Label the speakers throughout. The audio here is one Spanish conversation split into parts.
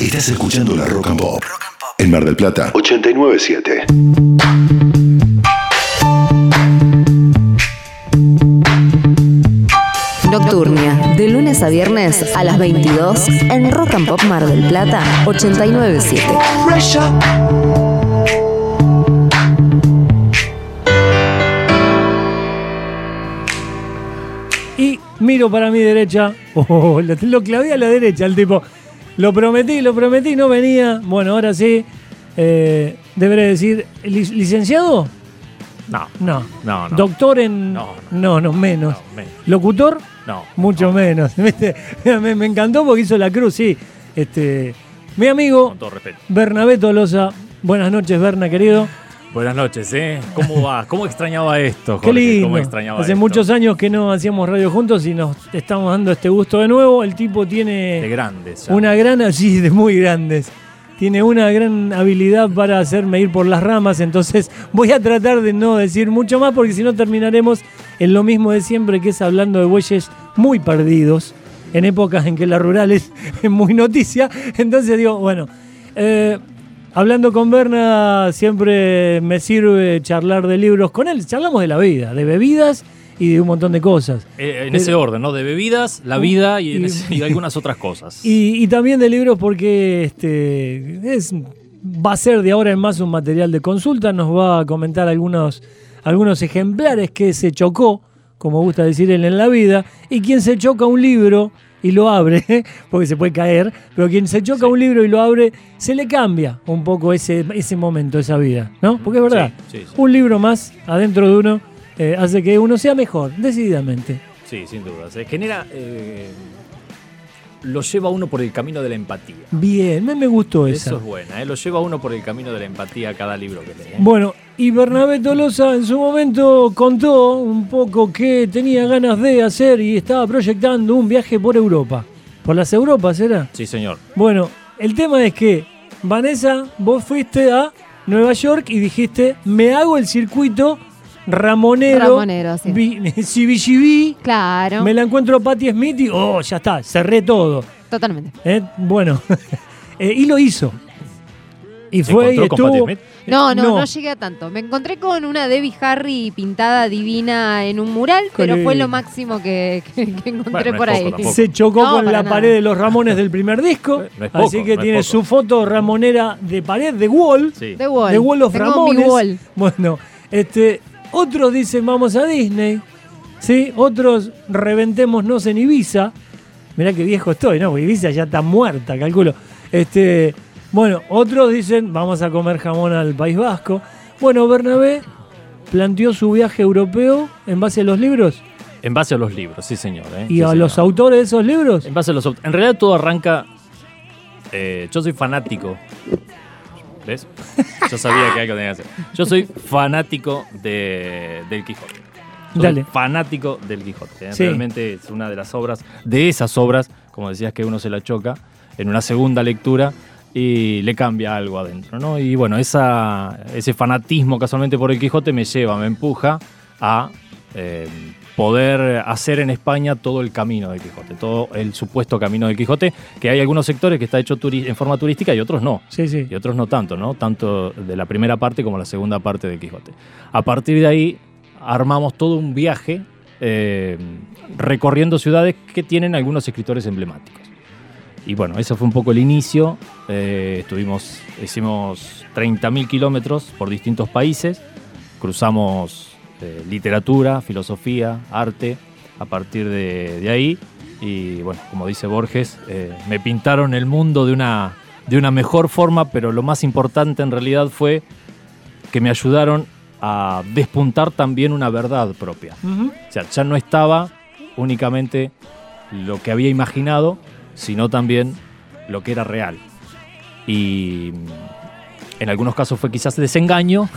Speaker 1: Estás escuchando la Rock and Pop. En Mar del Plata, 897.
Speaker 2: Nocturnia, de lunes a viernes a las 22 en Rock and Pop Mar del Plata 897.
Speaker 3: Y miro para mi derecha. Oh, lo, lo clavé a la derecha, el tipo. Lo prometí, lo prometí, no venía. Bueno, ahora sí. Eh, deberé decir, ¿lic- ¿licenciado?
Speaker 4: No,
Speaker 3: No.
Speaker 4: no, no.
Speaker 3: ¿Doctor en.?
Speaker 4: No,
Speaker 3: no, no, menos.
Speaker 4: No, menos.
Speaker 3: ¿Locutor?
Speaker 4: No.
Speaker 3: Mucho menos. Me, me encantó porque hizo la cruz, sí. Este, mi amigo
Speaker 4: Con todo respeto.
Speaker 3: Bernabé Tolosa. Buenas noches, Berna, querido.
Speaker 4: Buenas noches, ¿eh? ¿Cómo va? ¿Cómo extrañaba esto,
Speaker 3: Qué lindo.
Speaker 4: ¿Cómo extrañaba
Speaker 3: Hace
Speaker 4: esto?
Speaker 3: muchos años que no hacíamos radio juntos y nos estamos dando este gusto de nuevo. El tipo
Speaker 4: De
Speaker 3: tiene
Speaker 4: grandes. ya.
Speaker 3: una gran, así de muy grandes. Tiene una gran habilidad para hacerme ir por las ramas, entonces voy a tratar de no decir mucho más porque si no terminaremos en lo mismo de siempre, que es hablando de bueyes muy perdidos, en épocas en que la rural es muy noticia. Entonces digo, bueno, eh, hablando con Berna siempre me sirve charlar de libros con él. Charlamos de la vida, de bebidas y de un montón de cosas.
Speaker 4: Eh, en ese orden, ¿no? De bebidas, la vida y,
Speaker 3: y-
Speaker 4: ese- y algunas otras cosas.
Speaker 3: Y, y también de libros porque este es, va a ser de ahora en más un material de consulta. Nos va a comentar algunos, algunos ejemplares que se chocó, como gusta decir él en la vida. Y quien se choca un libro y lo abre, porque se puede caer, pero quien se choca un libro y lo abre, se le cambia un poco ese, ese momento, esa vida, ¿no? Porque es verdad,
Speaker 4: Sí, sí, sí.
Speaker 3: un libro más adentro de uno eh, hace que uno sea mejor, decididamente.
Speaker 4: Sí, sin duda. Se genera. eh, lo lleva a uno por el camino de la empatía.
Speaker 3: Bien, me, me gustó esa.
Speaker 4: Eso es buena, ¿eh? Lo lleva a uno por el camino de la empatía cada libro que lee. ¿eh?
Speaker 3: Bueno, y Bernabé Tolosa en su momento contó un poco que tenía ganas de hacer y estaba proyectando un viaje por Europa. ¿Por las Europas era?
Speaker 4: Sí, señor.
Speaker 3: Bueno, el tema es que, Vanessa, vos fuiste a Nueva York y dijiste, me hago el circuito Ramonero,
Speaker 5: Ramonero, sí.
Speaker 3: vi- CBGB,
Speaker 5: Claro,
Speaker 3: me la encuentro a Patti Smith y, oh, ya está, cerré todo.
Speaker 5: totalmente.
Speaker 3: Eh, Bueno, eh, y lo hizo. Y
Speaker 4: ¿Se
Speaker 3: fue y
Speaker 4: encontró con Patti
Speaker 3: estuvo...
Speaker 4: Smith?
Speaker 5: No, no,
Speaker 3: No.
Speaker 5: no, llegué a tanto. Me encontré con una Debbie Harry pintada divina en un mural, pero fue lo máximo que, que- que encontré
Speaker 4: Bueno, no
Speaker 5: por ahí.
Speaker 4: tampoco.
Speaker 3: Se chocó
Speaker 5: No,
Speaker 3: con la
Speaker 5: nada.
Speaker 3: pared de los Ramones del primer disco.
Speaker 4: No es poco,
Speaker 3: así que tiene
Speaker 4: poco.
Speaker 3: su foto ramonera de pared, de wall.
Speaker 4: Sí.
Speaker 5: The Wall.
Speaker 3: De Wall of
Speaker 5: Tengo
Speaker 3: Ramones.
Speaker 5: mi wall.
Speaker 3: Bueno, este, otros dicen vamos a Disney. ¿sí? Otros reventémonos en Ibiza. Mirá qué viejo estoy, ¿no? Ibiza ya está muerta, calculo. Este, bueno, otros dicen vamos a comer jamón al País Vasco. Bueno, Bernabé planteó su viaje europeo en base a los libros
Speaker 4: En base a los libros, sí, señor. ¿eh?
Speaker 3: y
Speaker 4: Sí,
Speaker 3: a
Speaker 4: señor.
Speaker 3: los autores de esos libros.
Speaker 4: En base a los En realidad todo arranca. eh, yo soy fanático. ¿Ves? Yo sabía que algo tenía que hacer. Yo soy fanático de, del Quijote. Soy
Speaker 3: Dale.
Speaker 4: fanático del Quijote. ¿eh?
Speaker 3: Sí.
Speaker 4: Realmente es una de las obras, de esas obras, como decías que uno se la choca, en una segunda lectura y le cambia algo adentro. ¿no? Y bueno, esa, ese fanatismo casualmente por el Quijote me lleva, me empuja a eh, poder hacer en España todo el camino del Quijote, todo el supuesto camino del Quijote, que hay algunos sectores que está hecho en forma turística y otros no.
Speaker 3: Sí, sí.
Speaker 4: Y otros no tanto, ¿no? Tanto de la primera parte como la segunda parte del Quijote. A partir de ahí armamos todo un viaje eh, recorriendo ciudades que tienen algunos escritores emblemáticos. Y bueno, ese fue un poco el inicio. Eh, estuvimos, hicimos 30.000 kilómetros por distintos países. Cruzamos eh, literatura, filosofía, arte, a partir de, de ahí. Y bueno, como dice Borges, eh, me pintaron el mundo de una, de una mejor forma, pero lo más importante en realidad fue que me ayudaron a despuntar también una verdad propia. O sea, ya no estaba únicamente lo que había imaginado, sino también lo que era real. Y en algunos casos fue quizás desengaño,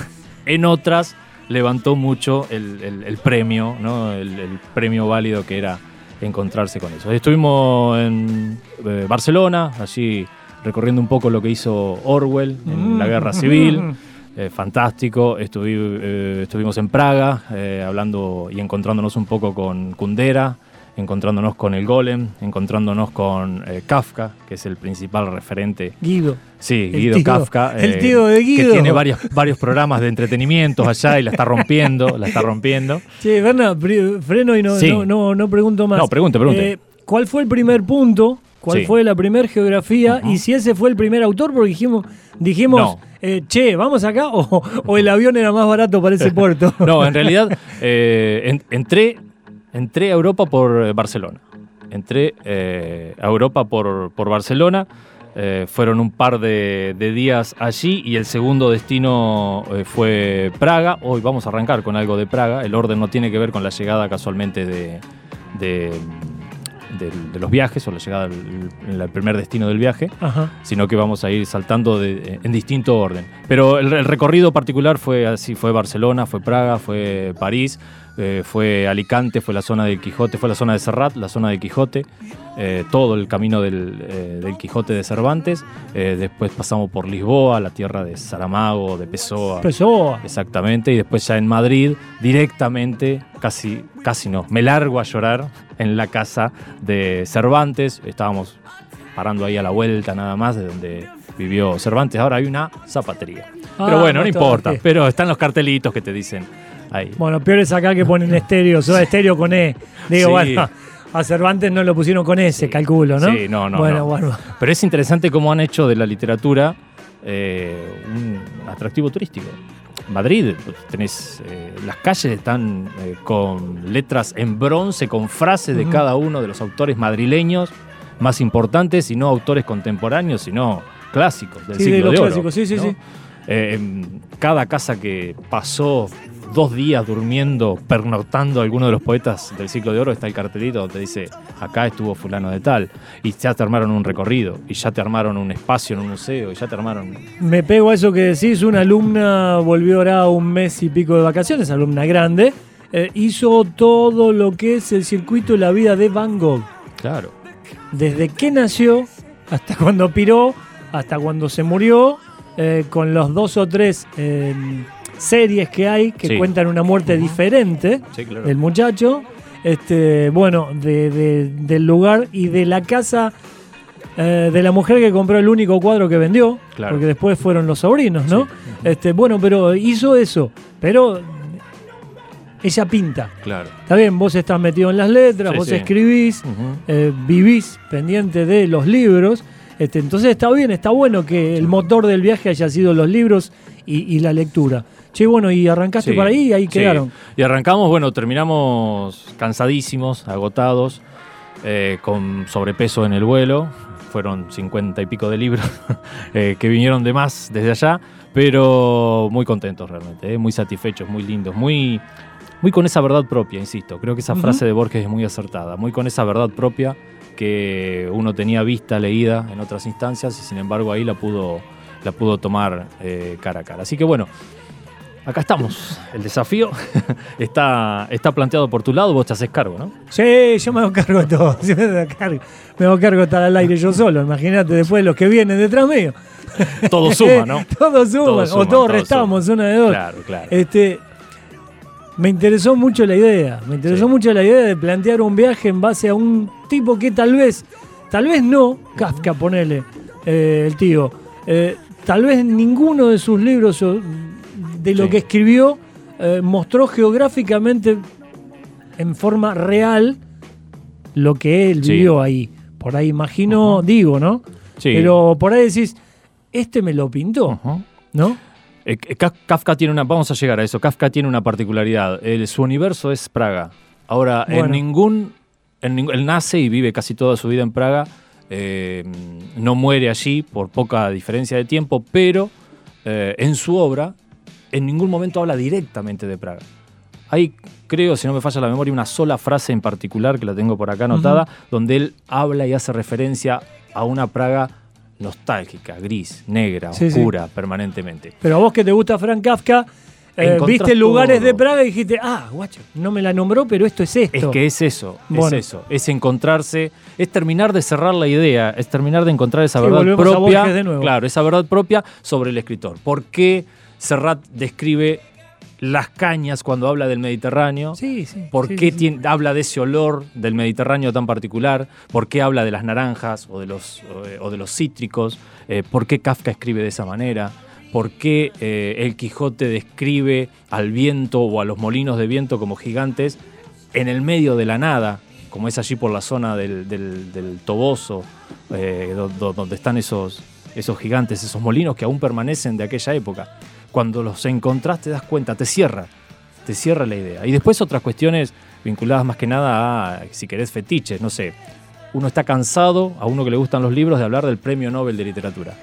Speaker 4: en otras levantó mucho el, el- el premio, ¿no? el, el premio válido que era encontrarse con eso. Estuvimos en eh, Barcelona, allí recorriendo un poco lo que hizo Orwell en la guerra civil. Eh, fantástico. Estuvi- eh, estuvimos en Praga eh, hablando y encontrándonos un poco con Kundera encontrándonos con el Golem, encontrándonos con eh, Kafka, que es el principal referente.
Speaker 3: Guido.
Speaker 4: Sí,
Speaker 3: El
Speaker 4: Guido
Speaker 3: tío-
Speaker 4: Kafka.
Speaker 3: el
Speaker 4: eh,
Speaker 3: tío de Guido.
Speaker 4: Que tiene varios, varios programas de entretenimientos allá y la está rompiendo, la está rompiendo.
Speaker 3: Che, Berna, freno y no,
Speaker 4: Sí.
Speaker 3: no, no, no pregunto más.
Speaker 4: No, pregunte, pregunte.
Speaker 3: Eh, ¿Cuál fue el primer punto? ¿Cuál
Speaker 4: Sí.
Speaker 3: fue la primera geografía? Y si ese fue el primer autor, porque dijimos, dijimos
Speaker 4: No.
Speaker 3: eh, che, ¿vamos acá? O, o el avión era más barato para ese puerto.
Speaker 4: No, en realidad en- entré, entré a Europa por eh, Barcelona. Entré eh, a Europa por, por Barcelona. eh, fueron un par de, de días allí y el segundo destino eh, fue Praga. Hoy vamos a arrancar con algo de Praga. El orden no tiene que ver con la llegada casualmente de, de, los viajes o la llegada el primer destino del viaje
Speaker 3: Ajá.
Speaker 4: sino que vamos a ir saltando en distinto orden. Pero el, el recorrido particular fue así, fue Barcelona, fue Praga, fue París, eh, fue Alicante, fue la zona del Quijote, fue la zona de Serrat, la zona de Quijote, eh, todo el camino del, eh, del Quijote de Cervantes, después pasamos por Lisboa, la tierra de Saramago, de Pessoa.
Speaker 3: Pessoa.
Speaker 4: Exactamente, y después ya en Madrid, directamente, casi, casi no, me largo a llorar en la casa de Cervantes. Estábamos parando ahí a la vuelta nada más de donde vivió Cervantes. Ahora hay una zapatería.
Speaker 3: Ah,
Speaker 4: pero bueno, no importa, pero están los cartelitos que te dicen ahí.
Speaker 3: Bueno, peor es acá que ponen estéreo, soy estéreo con E. Digo,
Speaker 4: Sí.
Speaker 3: bueno, a Cervantes no lo pusieron con S, calculo, ¿no?
Speaker 4: Sí, no, no,
Speaker 3: Bueno,
Speaker 4: no.
Speaker 3: bueno.
Speaker 4: Pero es interesante cómo han hecho de la literatura eh, un atractivo turístico. Madrid, pues, tenés, eh, las calles están eh, con letras en bronce, con frases de cada uno de los autores madrileños más importantes, y no autores contemporáneos, sino clásicos del
Speaker 3: Sí,
Speaker 4: siglo
Speaker 3: de los
Speaker 4: oro,
Speaker 3: clásicos, sí, sí,
Speaker 4: ¿no?
Speaker 3: sí.
Speaker 4: Eh, en cada casa que pasó dos días durmiendo, pernoctando alguno de los poetas del siglo de oro, está el cartelito donde dice, acá estuvo fulano de tal, y ya te armaron un recorrido, y ya te armaron un espacio en un museo, y ya te armaron...
Speaker 3: Me pego a eso que decís, una alumna volvió ahora un mes y pico de vacaciones, alumna grande, eh, hizo todo lo que es el circuito de la vida de Van Gogh.
Speaker 4: Claro.
Speaker 3: Desde que nació hasta cuando piró, hasta cuando se murió, eh, con los dos o tres eh, series que hay que
Speaker 4: Sí.
Speaker 3: cuentan una muerte diferente
Speaker 4: Sí, claro.
Speaker 3: del muchacho, este, bueno, de- de- del lugar y de la casa eh, de la mujer que compró el único cuadro que vendió,
Speaker 4: Claro.
Speaker 3: porque después fueron los sobrinos, ¿no?
Speaker 4: Sí.
Speaker 3: Este, bueno, pero hizo eso, pero ella pinta.
Speaker 4: Claro.
Speaker 3: Está bien, vos estás metido en las letras,
Speaker 4: Sí,
Speaker 3: vos
Speaker 4: sí.
Speaker 3: escribís, eh, vivís pendiente de los libros. Este, entonces está bien, está bueno que el motor del viaje haya sido los libros y, y la lectura. Che, bueno, y arrancaste
Speaker 4: Sí,
Speaker 3: por ahí y ahí
Speaker 4: sí.
Speaker 3: quedaron.
Speaker 4: Y arrancamos, bueno, terminamos cansadísimos, agotados, eh, con sobrepeso en el vuelo. Fueron cincuenta y pico de libros eh, que vinieron de más desde allá, pero muy contentos realmente, eh, muy satisfechos, muy lindos, muy, muy con esa verdad propia, insisto. Creo que esa frase de Borges es muy acertada, muy con esa verdad propia que uno tenía vista, leída en otras instancias y sin embargo ahí la pudo, la pudo tomar cara a cara. Así que bueno, acá estamos. El desafío está, está planteado por tu lado, vos te haces cargo, ¿no?
Speaker 3: Sí, yo me hago cargo de todo. me, hago cargo, me hago cargo de estar al aire yo solo. Imagínate después los que vienen detrás mío.
Speaker 4: Todo suma, ¿no?
Speaker 3: todos suman,
Speaker 4: Todos
Speaker 3: o todos restamos, una de dos.
Speaker 4: Claro, claro.
Speaker 3: Este, me interesó mucho la idea. Me interesó
Speaker 4: Sí.
Speaker 3: mucho la idea de plantear un viaje en base a un tipo que tal vez, tal vez no, Kafka, ponele, eh, el tío. eh, tal vez ninguno de sus libros de lo
Speaker 4: Sí.
Speaker 3: que escribió eh, mostró geográficamente en forma real lo que él
Speaker 4: Sí.
Speaker 3: vivió ahí. Por ahí imagino, digo, ¿no?
Speaker 4: Sí.
Speaker 3: Pero por ahí decís, este me lo pintó. ¿no?
Speaker 4: Eh, eh, Kaf- Kafka tiene una, vamos a llegar a eso, Kafka tiene una particularidad, el- su universo es Praga. Ahora,
Speaker 3: Bueno.
Speaker 4: en ningún, en él nace y vive casi toda su vida en Praga, eh, no muere allí por poca diferencia de tiempo, pero eh, en su obra en ningún momento habla directamente de Praga. Hay, creo, si no me falla la memoria, una sola frase en particular, que la tengo por acá anotada, donde él habla y hace referencia a una Praga nostálgica, gris, negra,
Speaker 3: Sí, sí.
Speaker 4: oscura, permanentemente.
Speaker 3: Pero a vos que te gusta Frank Kafka, eh, viste lugares
Speaker 4: todo.
Speaker 3: de Praga y dijiste, ah, guacho, no me la nombró, pero esto es esto.
Speaker 4: Es que es eso,
Speaker 3: Bueno.
Speaker 4: es eso, es encontrarse, es terminar de cerrar la idea, es terminar de encontrar esa
Speaker 3: Sí,
Speaker 4: verdad propia,
Speaker 3: de nuevo.
Speaker 4: claro, esa verdad propia sobre el escritor. ¿Por qué Serrat describe las cañas cuando habla del Mediterráneo.
Speaker 3: Sí, sí.
Speaker 4: ¿Por
Speaker 3: sí,
Speaker 4: qué
Speaker 3: sí.
Speaker 4: habla de ese olor del Mediterráneo tan particular? ¿Por qué habla de las naranjas o de los, o de- los cítricos? Eh, ¿Por qué Kafka escribe de esa manera? ¿Por qué eh, el Quijote describe al viento o a los molinos de viento como gigantes en el medio de la nada, como es allí por la zona del, del- del Toboso, eh, do- do- donde están esos, esos gigantes, esos molinos que aún permanecen de aquella época? Cuando los encontrás te das cuenta, te cierra, te cierra la idea. Y después otras cuestiones vinculadas más que nada a, si querés, fetiches, no sé. Uno está cansado, a uno que le gustan los libros, de hablar del Premio Nobel de Literatura.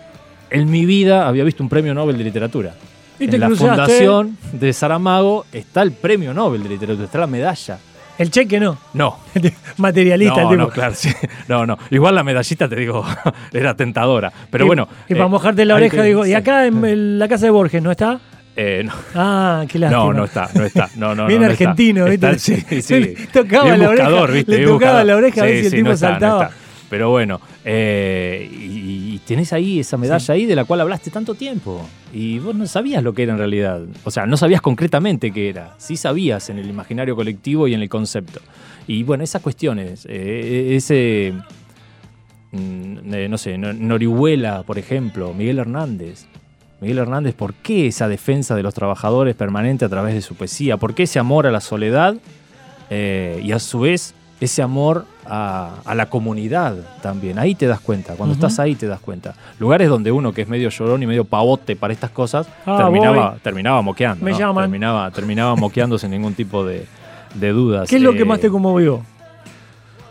Speaker 4: En mi vida había visto un Premio Nobel de Literatura.
Speaker 3: Y te
Speaker 4: en la
Speaker 3: cruzaste.
Speaker 4: fundación de Saramago está el Premio Nobel de Literatura, está la medalla.
Speaker 3: El cheque no.
Speaker 4: No,
Speaker 3: Materialista
Speaker 4: no,
Speaker 3: el tipo.
Speaker 4: no, claro, sí. no, no. Igual la medallita, te digo, era tentadora. Pero
Speaker 3: Y-
Speaker 4: bueno.
Speaker 3: Y para
Speaker 4: eh,
Speaker 3: mojarte la oreja, digo, ¿y
Speaker 4: sí.
Speaker 3: acá en la casa de Borges no está?
Speaker 4: Eh, no,
Speaker 3: Ah, qué lástima.
Speaker 4: no, no está, no está. No, no,
Speaker 3: Bien
Speaker 4: no, no está.
Speaker 3: argentino,
Speaker 4: Está-
Speaker 3: ¿viste?
Speaker 4: sí, sí.
Speaker 3: Le tocaba la oreja, le tocaba la oreja a ver
Speaker 4: Sí,
Speaker 3: si el
Speaker 4: sí,
Speaker 3: tipo
Speaker 4: está,
Speaker 3: saltaba.
Speaker 4: Pero bueno, eh, y, y tenés ahí esa medalla ahí de la cual hablaste tanto tiempo. Y vos no sabías lo que era en realidad. O sea, no sabías concretamente qué era. Sí sabías en el imaginario colectivo y en el concepto. Y bueno, esas cuestiones, eh, ese, mm, eh, no sé, No- Norihuela, por ejemplo, Miguel Hernández. Miguel Hernández, ¿por qué esa defensa de los trabajadores permanente a través de su poesía? ¿Por qué ese amor a la soledad eh, y a su vez ese amor a, a la comunidad también? Ahí te das cuenta, cuando estás ahí te das cuenta. Lugares donde uno que es medio llorón y medio pavote para estas cosas,
Speaker 3: Ah,
Speaker 4: terminaba,
Speaker 3: voy.
Speaker 4: terminaba moqueando.
Speaker 3: Me
Speaker 4: ¿no?
Speaker 3: llaman.
Speaker 4: Terminaba, terminaba moqueando sin ningún tipo de, de dudas.
Speaker 3: ¿Qué es lo que
Speaker 4: Eh,
Speaker 3: más te conmovió?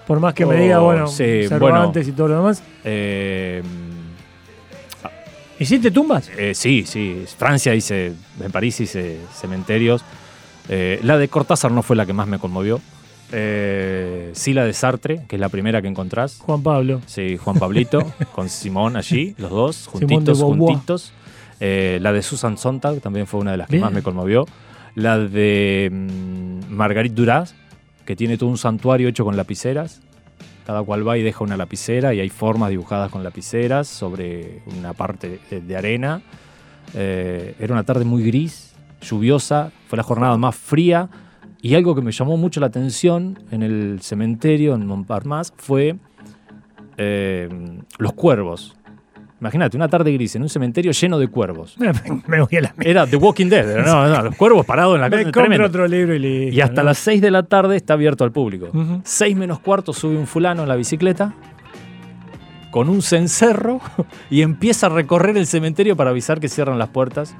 Speaker 3: Por más que me
Speaker 4: Oh,
Speaker 3: diga, bueno,
Speaker 4: sí,
Speaker 3: Cervantes y todo lo demás.
Speaker 4: eh,
Speaker 3: ¿Hiciste tumbas?
Speaker 4: Eh, sí, sí. Francia hice, en París hice cementerios. Eh, la de Cortázar no fue la que más me conmovió. Eh, sí, la de Sartre, que es la primera que encontrás.
Speaker 3: Juan Pablo.
Speaker 4: Sí, Juan Pablito, con Simón allí, los dos, juntitos, juntitos. Eh, la de Susan Sontag también fue una de las que
Speaker 3: Bien.
Speaker 4: más me conmovió. La de mm, Marguerite Duras, que tiene todo un santuario hecho con lapiceras. Cada cual va y deja una lapicera y hay formas dibujadas con lapiceras sobre una parte de, de arena. Eh, era una tarde muy gris, lluviosa, fue la jornada más fría y algo que me llamó mucho la atención en el cementerio en Montparnasse fue eh, los cuervos. Imagínate, una tarde gris en un cementerio lleno de cuervos.
Speaker 3: me voy a la
Speaker 4: Era The Walking Dead, no, no, los cuervos parados en la calle. tremendo.
Speaker 3: otro libro y listo.
Speaker 4: Y hasta
Speaker 3: ¿no?
Speaker 4: las 6 de la tarde está abierto al público.
Speaker 3: Ujú.
Speaker 4: 6 menos cuarto sube un fulano en la bicicleta con un cencerro y empieza a recorrer el cementerio para avisar que cierran las puertas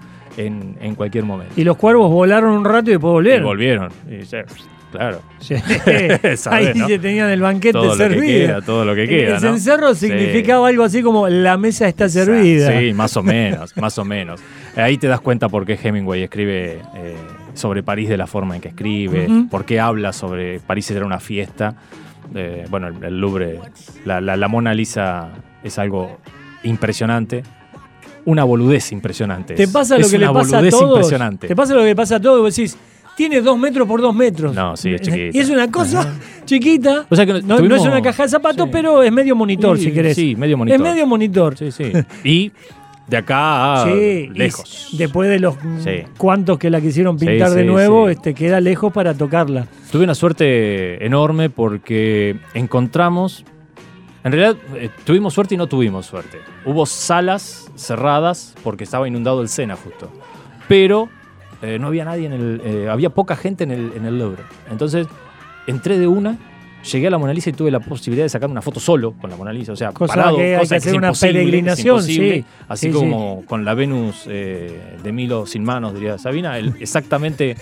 Speaker 4: en, en cualquier momento.
Speaker 3: Y los cuervos volaron un rato y después
Speaker 4: Y
Speaker 3: volvieron.
Speaker 4: volvieron. Y ya, claro.
Speaker 3: Ahí
Speaker 4: ¿no?
Speaker 3: se tenían el banquete
Speaker 4: Todo lo que
Speaker 3: servido.
Speaker 4: queda, todo lo que queda.
Speaker 3: el
Speaker 4: ¿no? Sí.
Speaker 3: significaba algo así como la mesa está servida.
Speaker 4: Sí, más o menos, más o menos. Ahí te das cuenta por qué Hemingway escribe eh, sobre París de la forma en que escribe, por qué habla sobre París era una fiesta. Eh, bueno, el, el Louvre, la, la- la Mona Lisa es algo impresionante. Una boludez impresionante.
Speaker 3: Te
Speaker 4: es.
Speaker 3: pasa lo
Speaker 4: Es
Speaker 3: que le pasa a
Speaker 4: boludez
Speaker 3: todos.
Speaker 4: impresionante.
Speaker 3: Te pasa lo que le pasa a todos vos decís, tiene dos metros por dos metros.
Speaker 4: No, sí, es chiquita.
Speaker 3: Y es una cosa chiquita.
Speaker 4: O sea que
Speaker 3: no, es una caja de zapatos,
Speaker 4: Sí.
Speaker 3: pero es medio monitor,
Speaker 4: Sí,
Speaker 3: si querés.
Speaker 4: Sí, medio monitor.
Speaker 3: Es medio monitor.
Speaker 4: Sí, sí. Y de acá a
Speaker 3: Sí,
Speaker 4: lejos.
Speaker 3: después de los
Speaker 4: Sí.
Speaker 3: cuantos que la quisieron pintar
Speaker 4: Sí,
Speaker 3: de nuevo, este queda lejos para tocarla.
Speaker 4: Tuve una suerte enorme porque encontramos. En realidad, eh, tuvimos suerte y no tuvimos suerte. Hubo salas cerradas porque estaba inundado el Sena justo. Pero eh, no había nadie en el. eh, había poca gente en el, en el Louvre. Entonces, entré de una, llegué a la Mona Lisa y tuve la posibilidad de sacar una foto solo con la Mona Lisa. O sea,
Speaker 3: Cosa
Speaker 4: parado,
Speaker 3: que hay que hacer una peregrinación, sí.
Speaker 4: Así
Speaker 3: Sí,
Speaker 4: como con la Venus de Milo sin manos, diría Sabina, exactamente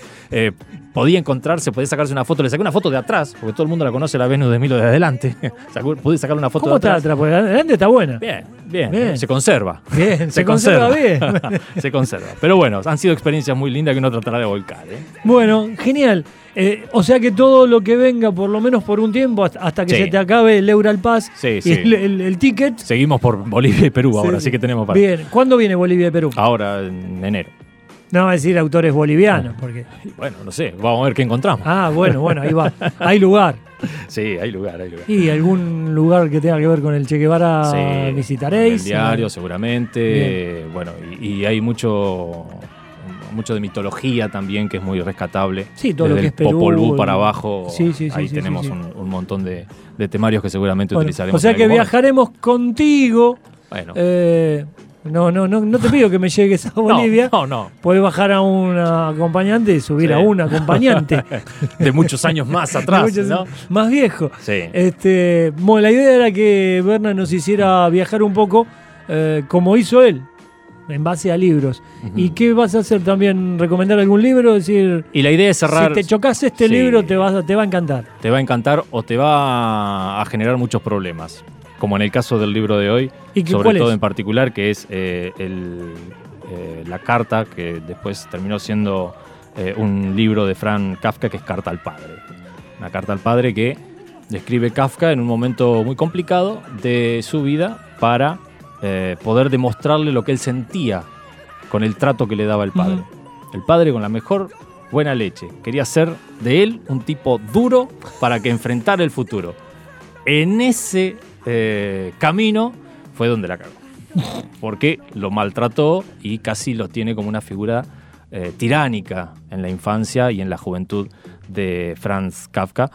Speaker 4: podía encontrarse, podía sacarse una foto. Le saqué una foto de atrás, porque todo el mundo la conoce, la Venus de Milo de adelante. Pude sacar una foto
Speaker 3: ¿Cómo
Speaker 4: de
Speaker 3: está
Speaker 4: atrás.
Speaker 3: atrás? Porque adelante está buena.
Speaker 4: Bien, bien,
Speaker 3: Bien.
Speaker 4: se conserva.
Speaker 3: Bien, se, conserva, bien.
Speaker 4: se conserva. Pero bueno, han sido experiencias muy lindas que uno tratará de volcar. ¿eh?
Speaker 3: Bueno, genial. Eh, o sea que todo lo que venga, por lo menos por un tiempo, hasta, que
Speaker 4: Sí.
Speaker 3: se te acabe el Eural Pass
Speaker 4: Sí,
Speaker 3: y el, el- el ticket.
Speaker 4: Seguimos por Bolivia y Perú ahora,
Speaker 3: Sí,
Speaker 4: así
Speaker 3: sí.
Speaker 4: que tenemos para.
Speaker 3: Bien, ¿cuándo viene Bolivia y Perú?
Speaker 4: Ahora en enero.
Speaker 3: No va a decir autores bolivianos, porque.
Speaker 4: Bueno, no sé, vamos a ver qué encontramos.
Speaker 3: Ah, bueno, bueno, ahí va. Hay lugar.
Speaker 4: Sí, hay lugar, hay lugar.
Speaker 3: Y algún lugar que tenga que ver con el Che Guevara
Speaker 4: Sí,
Speaker 3: visitaréis.
Speaker 4: El diario, seguramente.
Speaker 3: Bien.
Speaker 4: Bueno, y, y hay mucho. mucho de mitología también, que es muy rescatable.
Speaker 3: Sí, todo lo que es Perú,
Speaker 4: Popol Vuh para abajo,
Speaker 3: Sí, sí, sí,
Speaker 4: ahí tenemos. Un, un montón de, de temarios que seguramente
Speaker 3: Bueno,
Speaker 4: utilizaremos.
Speaker 3: o sea que
Speaker 4: momento.
Speaker 3: viajaremos contigo.
Speaker 4: Bueno,
Speaker 3: Eh, no, no, no, no te pido que me llegues a Bolivia.
Speaker 4: no, no,
Speaker 3: Puedes bajar a un acompañante y subir
Speaker 4: Sí.
Speaker 3: a un acompañante.
Speaker 4: de muchos años más atrás,
Speaker 3: Muchos-
Speaker 4: ¿no?
Speaker 3: Más viejo.
Speaker 4: Sí.
Speaker 3: Este, bueno, la idea era que Berna nos hiciera viajar un poco eh, como hizo él, en base a libros. ¿Y qué vas a hacer también? ¿Recomendar algún libro? Decir,
Speaker 4: Y la idea es cerrar.
Speaker 3: si te chocas este
Speaker 4: Sí.
Speaker 3: libro te, vas te va a encantar.
Speaker 4: te va a encantar o te va a generar muchos problemas. Como en el caso del libro de hoy,
Speaker 3: ¿Y qué-
Speaker 4: sobre todo
Speaker 3: es?
Speaker 4: en particular, que es eh, el, eh, la carta que después terminó siendo eh, un libro de Frank Kafka, que es Carta al Padre. Una carta al padre que describe Kafka en un momento muy complicado de su vida para poder demostrarle lo que él sentía con el trato que le daba el padre. El padre con la mejor buena leche. Quería ser de él un tipo duro para que enfrentara el futuro. En ese eh, camino fue donde la cagó. Porque lo maltrató y casi lo tiene como una figura eh, tiránica en la infancia y en la juventud de Franz Kafka,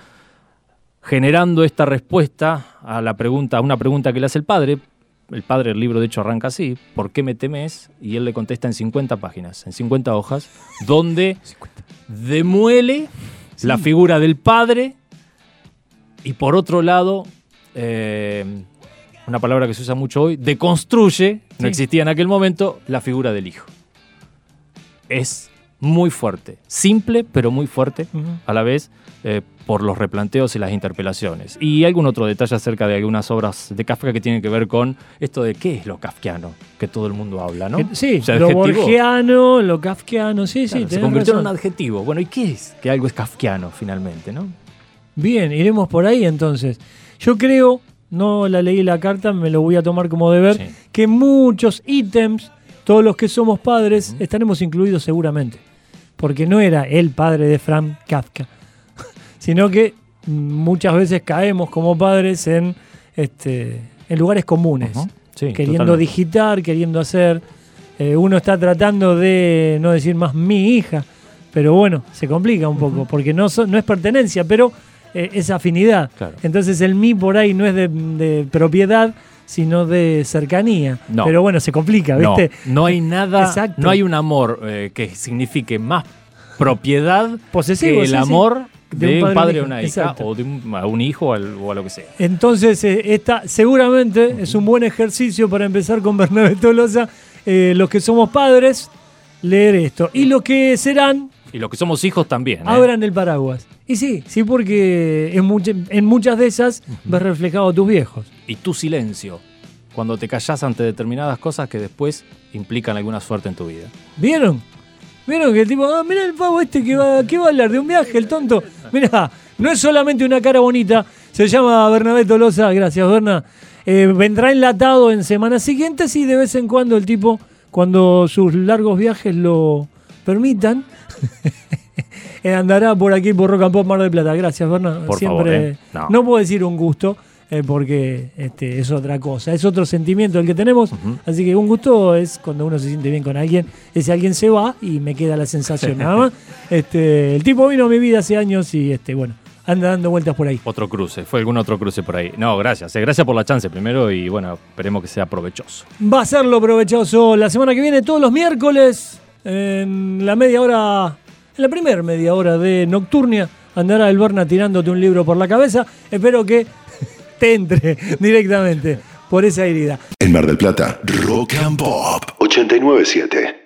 Speaker 4: generando esta respuesta a la pregunta, a una pregunta que le hace el padre. El padre del libro de hecho arranca así, ¿por qué me temes? Y él le contesta en 50 páginas, en 50 hojas, donde demuele la figura del padre y por otro lado, eh, una palabra que se usa mucho hoy, deconstruye, no
Speaker 3: Sí.
Speaker 4: existía en aquel momento, la figura del hijo. Es muy fuerte, simple pero muy fuerte a la vez eh, por los replanteos y las interpelaciones. Y algún otro detalle acerca de algunas obras de Kafka que tienen que ver con esto de qué es lo kafkiano, que todo el mundo habla, ¿no?
Speaker 3: Sí, lo borgiano, lo kafkiano, sí,
Speaker 4: Claro,
Speaker 3: sí,
Speaker 4: se convirtió en
Speaker 3: razón.
Speaker 4: un adjetivo. Bueno, ¿y qué es que algo es kafkiano finalmente, no?
Speaker 3: Bien, iremos por ahí entonces. Yo creo, no la leí la carta, me lo voy a tomar como deber,
Speaker 4: Sí.
Speaker 3: que muchos ítems, todos los que somos padres, estaremos incluidos seguramente. Porque no era el padre de Frank Kafka, sino que muchas veces caemos como padres en, este, en lugares comunes.
Speaker 4: Sí,
Speaker 3: queriendo
Speaker 4: totalmente.
Speaker 3: digitar, queriendo hacer. Eh, uno está tratando de no decir más mi hija, pero bueno, se complica un poco, porque no, so- no es pertenencia, pero eh, es afinidad.
Speaker 4: Claro.
Speaker 3: Entonces el mi por ahí no es de, de propiedad, sino de cercanía.
Speaker 4: No.
Speaker 3: Pero bueno, se complica, ¿viste?
Speaker 4: no hay nada,
Speaker 3: Exacto.
Speaker 4: no hay un amor eh, que signifique más propiedad
Speaker 3: Posesivo,
Speaker 4: que el
Speaker 3: sí, sí.
Speaker 4: amor
Speaker 3: De
Speaker 4: de,
Speaker 3: un padre y
Speaker 4: o
Speaker 3: una hija, exacto.
Speaker 4: o de un, a un hijo o, al- o a lo que sea.
Speaker 3: Entonces, eh, esta seguramente es un buen ejercicio para empezar con Bernabé Tolosa. eh, los que somos padres, leer esto. Y los que serán,
Speaker 4: Y los que somos hijos también.
Speaker 3: abran el paraguas. Y sí, sí, porque en, mucha- en muchas de esas ves reflejado a tus viejos.
Speaker 4: Y tu silencio, cuando te callás ante determinadas cosas que después implican alguna suerte en tu vida.
Speaker 3: ¿Vieron? ¿Vieron que el tipo, ah, mira el pavo este que va, que va a hablar de un viaje, el tonto? Mira, no es solamente una cara bonita, se llama Bernabé Tolosa, gracias Berna. Eh, vendrá enlatado en semanas siguientes y de vez en cuando el tipo, cuando sus largos viajes lo permitan, andará por aquí por Rock and Pop Mar del Plata. Gracias, Berna.
Speaker 4: Por
Speaker 3: Siempre,
Speaker 4: favor, ¿eh?
Speaker 3: no.
Speaker 4: No.
Speaker 3: puedo decir un gusto. eh, porque este, es otra cosa, es otro sentimiento el que tenemos. Así que un gusto es cuando uno se siente bien con alguien. Ese alguien se va y me queda la sensación nada más. Este, el tipo vino a mi vida hace años y este, bueno, anda dando vueltas por ahí.
Speaker 4: Otro cruce, fue algún otro cruce por ahí. No, gracias. eh, Gracias por la chance primero y bueno, esperemos que sea provechoso.
Speaker 3: Va a serlo provechoso la semana que viene, todos los miércoles, en la media hora, en la primera media hora de Nocturnia, andará el Berna tirándote un libro por la cabeza. Espero que te entre directamente por esa herida.
Speaker 1: En Mar del Plata, Rock and Pop 897.